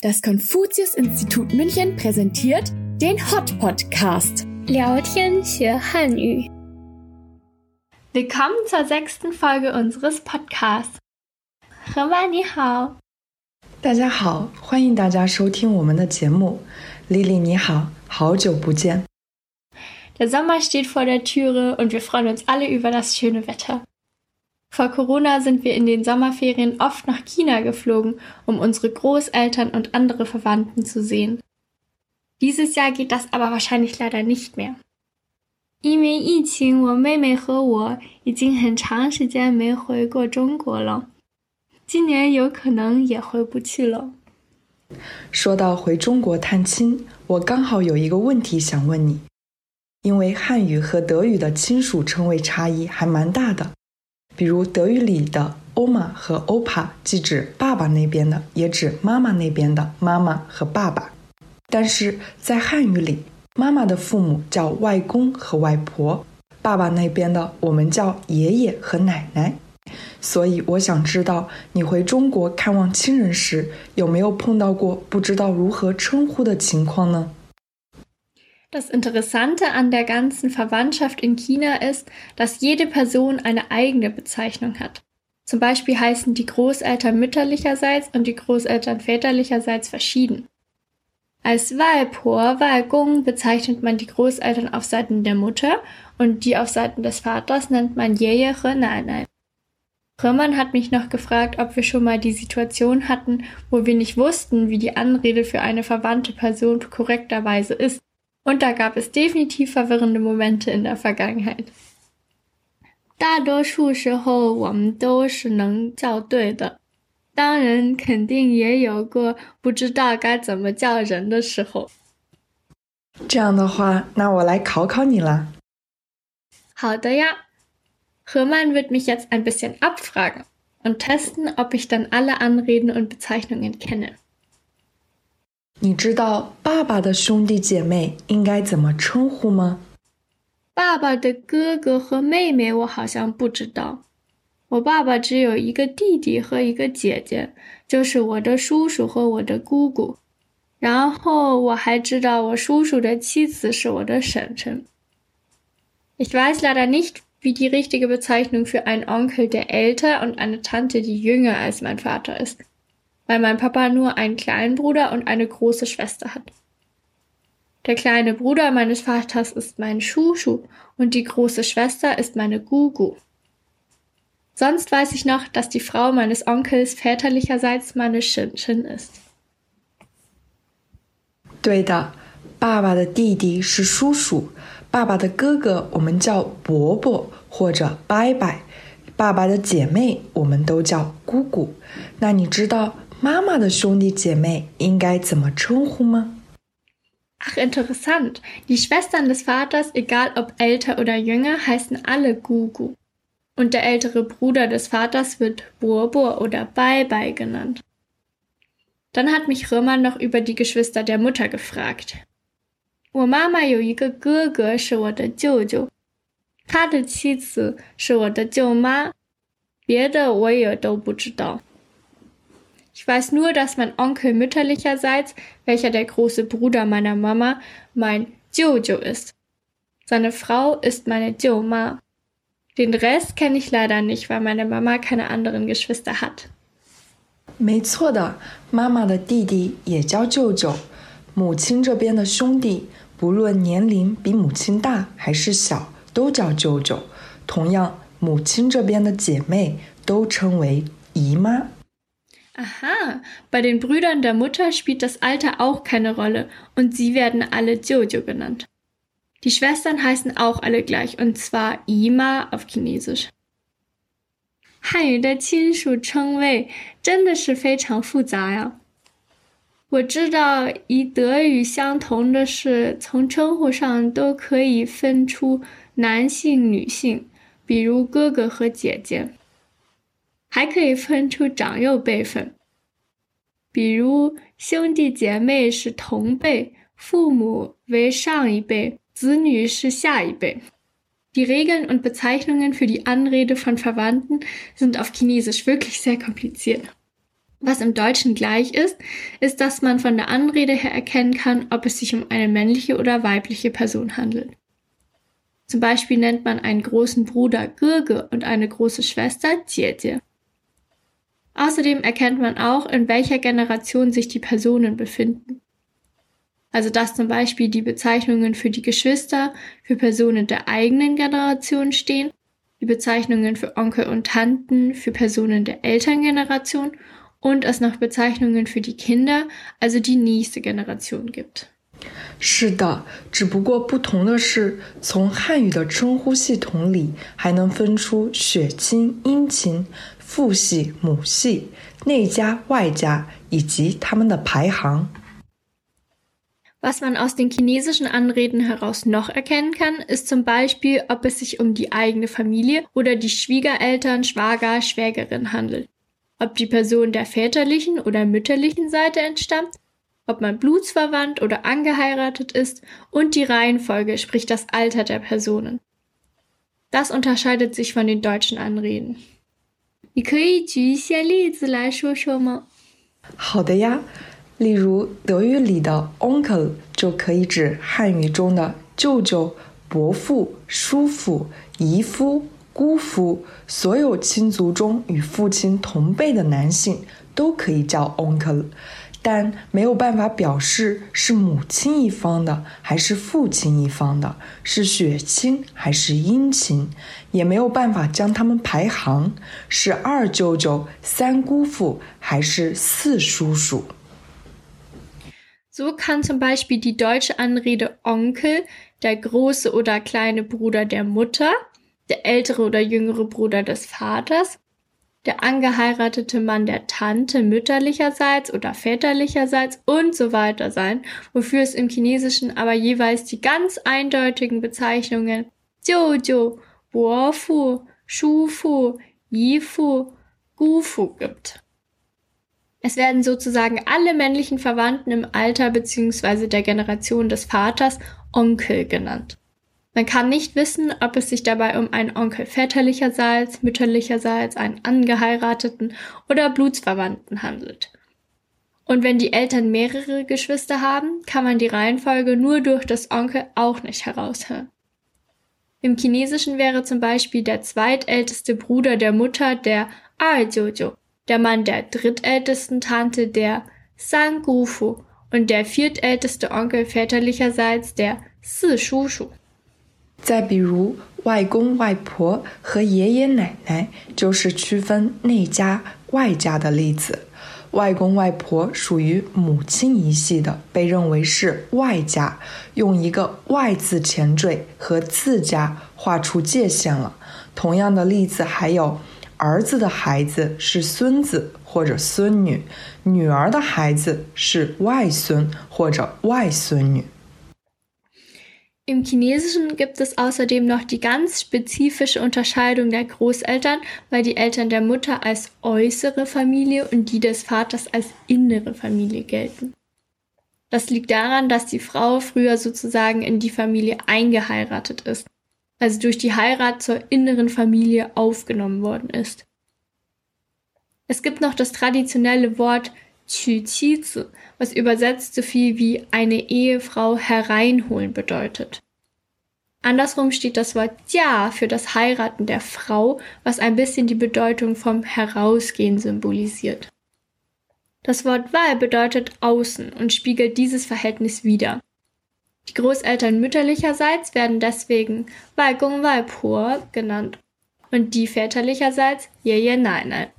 Das Konfuzius-Institut München präsentiert den Hot Podcast. 聊天学汉语。 Willkommen zur sechsten Folge unseres Podcasts. 河马你好，大家好，欢迎大家收听我们的节目。丽丽你好，好久不见。 Der Sommer steht vor der Türe und wir freuen uns alle über das schöne Wetter. Vor Corona sind wir in den Sommerferien oft nach China geflogen, um unsere Großeltern und andere Verwandten zu sehen. Dieses Jahr geht das aber wahrscheinlich leider nicht mehr. 因为疫情，我妹妹和我已经很长时间没回过中国了，今年有可能也回不去了。说到回中国探亲，我刚好有一个问题想问你，因为汉语和德语的亲属称谓差异还蛮大的。 比如德语里的欧玛和欧帕，既指爸爸那边的，也指妈妈那边的妈妈和爸爸。但是在汉语里，妈妈的父母叫外公和外婆，爸爸那边的我们叫爷爷和奶奶。所以我想知道，你回中国看望亲人时，有没有碰到过不知道如何称呼的情况呢？Das Interessante an der ganzen Verwandtschaft in China ist, dass jede Person eine eigene Bezeichnung hat. Zum Beispiel heißen die Großeltern mütterlicherseits und die Großeltern väterlicherseits verschieden. Als Waipur, Waigong bezeichnet man die Großeltern auf Seiten der Mutter und die auf Seiten des Vaters nennt man Jeje Nanai. Römmern hat mich noch gefragt, ob wir schon mal die Situation hatten, wo wir nicht wussten, wie die Anrede für eine verwandte Person korrekterweise ist. Und da gab es definitiv verwirrende Momente in der Vergangenheit. 大多数时候我们都是能叫对的，当然肯定也有过不知道该怎么叫人的时候。这样的话，那我来考考你啦。好的呀。Hermann wird mich jetzt ein bisschen abfragen und testen, ob ich dann alle Anreden und Bezeichnungen kenne. 你知道爸爸的兄弟姐妹应该怎么称呼吗？爸爸的哥哥和妹妹我好像不知道。我爸爸只有一个弟弟和一个姐姐，就是我的叔叔和我的姑姑。然后我还知道我叔叔的妻子是我的婶婶。Ich weiß leider nicht, wie die richtige Bezeichnung für einen Onkel, der älter und eine Tante, die jünger als mein Vater ist, weil mein Papa nur einen kleinen Bruder und eine große Schwester hat. Der kleine Bruder meines Vaters ist mein Schuschu und die große Schwester ist meine Gugu. Sonst weiß ich noch, dass die Frau meines Onkels väterlicherseits meine Shin-Shin ist. 对的，爸爸的弟弟是叔叔。爸爸的哥哥我们叫伯伯或者伯伯，爸爸的姐妹我们都叫姑姑。那你知道 妈妈的兄弟姐妹应该怎么称呼吗？ Ach, interessant. Die Schwestern des Vaters, egal ob älter oder jünger, heißen alle Gugu. Und der ältere Bruder des Vaters wird Bobo oder Baibai genannt. Dann hat mich Römer noch über die Geschwister der Mutter gefragt. 我妈妈有一个哥哥是我的舅舅，他的妻子是我的舅妈，别的我也都不知道。 Ich weiß nur, dass mein Onkel mütterlicherseits, welcher der große Bruder meiner Mama, mein Jojo ist. Seine Frau ist meine Joma. Den Rest kenne ich leider nicht, weil meine Mama keine anderen Geschwister hat. 没错的，妈妈的弟弟也叫舅舅，母亲这边的兄弟。不论年龄比母亲大还是小，都叫舅舅。同样，母亲这边的姐妹都称为姨妈。 Aha, bei den Brüdern der Mutter spielt das Alter auch keine Rolle und sie werden alle Jojo genannt. Die Schwestern heißen auch alle gleich und zwar Ima auf Chinesisch. 汉语的亲属称谓真的是非常复杂呀。我知道，与德语相同的是，从称呼上都可以分出男性、女性，比如哥哥和姐姐， 还可以分出长幼辈分，比如兄弟姐妹是同辈，父母为上一辈，子女是下一辈。Die Regeln und Bezeichnungen für die Anrede von Verwandten sind auf Chinesisch wirklich sehr kompliziert. Was im Deutschen gleich ist, ist, dass man von der Anrede her erkennen kann, ob es sich um eine männliche oder weibliche Person handelt. Zum Beispiel nennt man einen großen Bruder Gürge und eine große Schwester Jiejie. Außerdem erkennt man auch, in welcher Generation sich die Personen befinden. Also dass zum Beispiel die Bezeichnungen für die Geschwister für Personen der eigenen Generation stehen, die Bezeichnungen für Onkel und Tanten für Personen der Elterngeneration und es noch Bezeichnungen für die Kinder, also die nächste Generation gibt. 是的，只不过不同的是，从汉语的称呼系统里还能分出血亲、姻亲、 父系、母系、内家、外家以及他们的排行。Was man aus den chinesischen Anreden heraus noch erkennen kann, ist zum Beispiel, ob es sich um die eigene Familie oder die Schwiegereltern, Schwager, Schwägerin handelt, ob die Person der väterlichen oder mütterlichen Seite entstammt ob man blutsverwandt oder angeheiratet ist und die Reihenfolge, sprich das Alter der Personen. Das unterscheidet sich von den deutschen Anreden. 你可以举一些例子来说说吗？好的呀，例如德语里的 “uncle” 就可以指汉语中的舅舅、伯父、叔父、姨夫、姑父，所有亲族中与父亲同辈的男性都可以叫 “uncle”。但没有办法表示是母亲一方的还是父亲一方的，是血亲还是姻亲，也没有办法将他们排行，是二舅舅、三姑父还是四叔叔。So kann zum Beispiel die deutsche Anrede Onkel der große oder kleine Bruder der Mutter, der ältere oder jüngere Bruder des Vaters der angeheiratete Mann der Tante mütterlicherseits oder väterlicherseits und so weiter sein, wofür es im Chinesischen aber jeweils die ganz eindeutigen Bezeichnungen Jiujiu, Bofu, Shufu, Yifu, Gufu gibt. Es werden sozusagen alle männlichen Verwandten im Alter bzw. der Generation des Vaters Onkel genannt. Man kann nicht wissen, ob es sich dabei um einen Onkel väterlicherseits, mütterlicherseits, einen angeheirateten oder Blutsverwandten handelt. Und wenn die Eltern mehrere Geschwister haben, kann man die Reihenfolge nur durch das Onkel auch nicht heraushören. Im Chinesischen wäre zum Beispiel der zweitälteste Bruder der Mutter der Ajojo, der Mann der drittältesten Tante der Sangufu und der viertälteste Onkel väterlicherseits der Si Shushu. 再比如，外公外婆和爷爷奶奶就是区分内家外家的例子。外公外婆属于母亲一系的，被认为是外家，用一个“外”字前缀和自家画出界限了。同样的例子还有，儿子的孩子是孙子或者孙女，女儿的孩子是外孙或者外孙女。Im Chinesischen gibt es außerdem noch die ganz spezifische Unterscheidung der Großeltern, weil die Eltern der Mutter als äußere Familie und die des Vaters als innere Familie gelten. Das liegt daran, dass die Frau früher sozusagen in die Familie eingeheiratet ist, also durch die Heirat zur inneren Familie aufgenommen worden ist. Es gibt noch das traditionelle Wort Qu-Qizi, was übersetzt so viel wie eine Ehefrau hereinholen bedeutet. Andersrum steht das Wort Ja für das Heiraten der Frau, was ein bisschen die Bedeutung vom Herausgehen symbolisiert. Das Wort Wal bedeutet außen und spiegelt dieses Verhältnis wider. Die Großeltern mütterlicherseits werden deswegen Waigong Waipur genannt und die väterlicherseits Ye Nai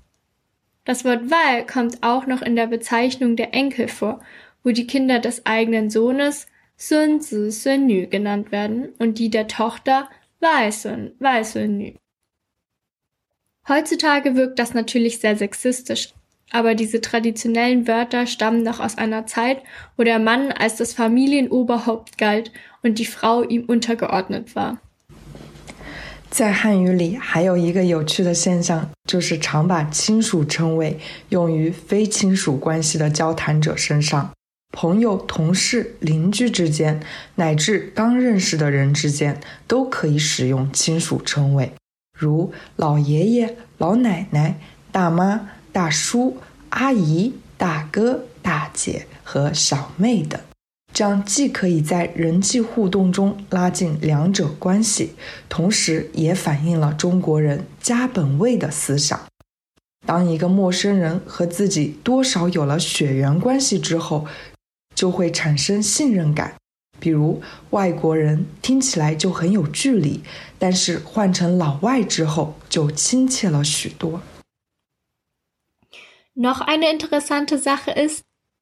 das Wort Wal kommt auch noch in der Bezeichnung der Enkel vor, wo die Kinder des eigenen Sohnes Sun Zi Sun Nü genannt werden und die der Tochter Wai Sun Wai Sun Nü. Heutzutage wirkt das natürlich sehr sexistisch, aber diese traditionellen Wörter stammen noch aus einer Zeit, wo der Mann als das Familienoberhaupt galt und die Frau ihm untergeordnet war. 在汉语里，还有一个有趣的现象，就是常把亲属称谓用于非亲属关系的交谈者身上，朋友、同事、邻居之间，乃至刚认识的人之间，都可以使用亲属称谓，如老爷爷、老奶奶、大妈、大叔、阿姨、大哥、大姐和小妹等。这样既可以在人际互动中拉近两者关系，同时也反映了中国人家本位的思想。当一个陌生人和自己多少有了血缘关系之后，就会产生信任感。比如外国人听起来就很有距离，但是换成老外之后就亲切了许多。Noch eine interessante Sache ist,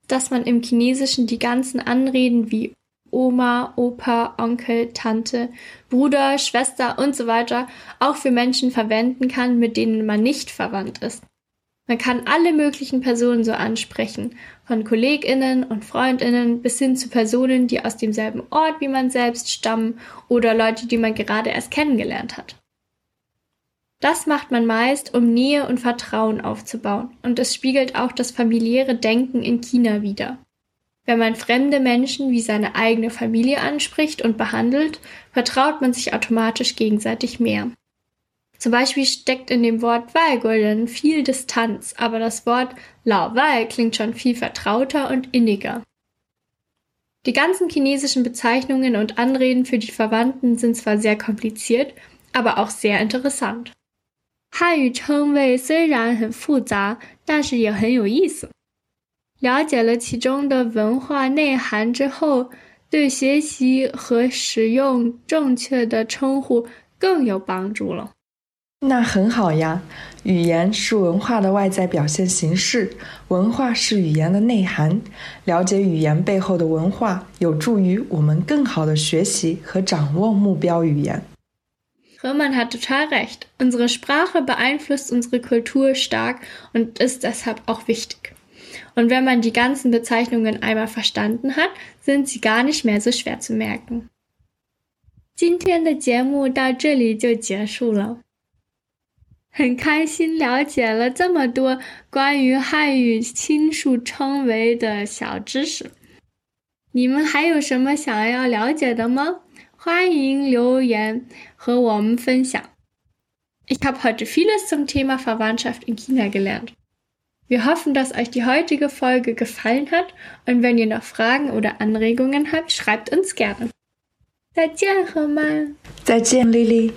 dass man im Chinesischen die ganzen Anreden wie Oma, Opa, Onkel, Tante, Bruder, Schwester und so weiter auch für Menschen verwenden kann, mit denen man nicht verwandt ist. Man kann alle möglichen Personen so ansprechen, von Kolleginnen und Freundinnen bis hin zu Personen, die aus demselben Ort wie man selbst stammen oder Leute, die man gerade erst kennengelernt hat. Das macht man meist, um Nähe und Vertrauen aufzubauen, und es spiegelt auch das familiäre Denken in China wider. Wenn man fremde Menschen wie seine eigene Familie anspricht und behandelt, vertraut man sich automatisch gegenseitig mehr. Zum Beispiel steckt in dem Wort Wahlgulden viel Distanz, aber das Wort Lao Wal klingt schon viel vertrauter und inniger. Die ganzen chinesischen Bezeichnungen und Anreden für die Verwandten sind zwar sehr kompliziert, aber auch sehr interessant. 汉语称谓虽然很复杂，但是也很有意思。了解了其中的文化内涵之后，对学习和使用正确的称呼更有帮助了。那很好呀，语言是文化的外在表现形式，文化是语言的内涵。了解语言背后的文化，有助于我们更好的学习和掌握目标语言。Röhrmann hat total recht. Unsere Sprache beeinflusst unsere Kultur stark und ist deshalb auch wichtig. Und wenn man die ganzen Bezeichnungen einmal verstanden hat, sind sie gar nicht mehr so schwer zu merken. 今天的节目到这里就结束了，很开心了解了这么多关于汉语亲属称谓的小知识。你们还有什么想要了解的吗？ 欢迎留言和我们分享。Ich habe heute vieles zum Thema Verwandtschaft in China gelernt. Wir hoffen, dass euch die heutige Folge gefallen hat und wenn ihr noch Fragen oder Anregungen habt, schreibt uns gerne. 再见，河曼。再见，丽丽。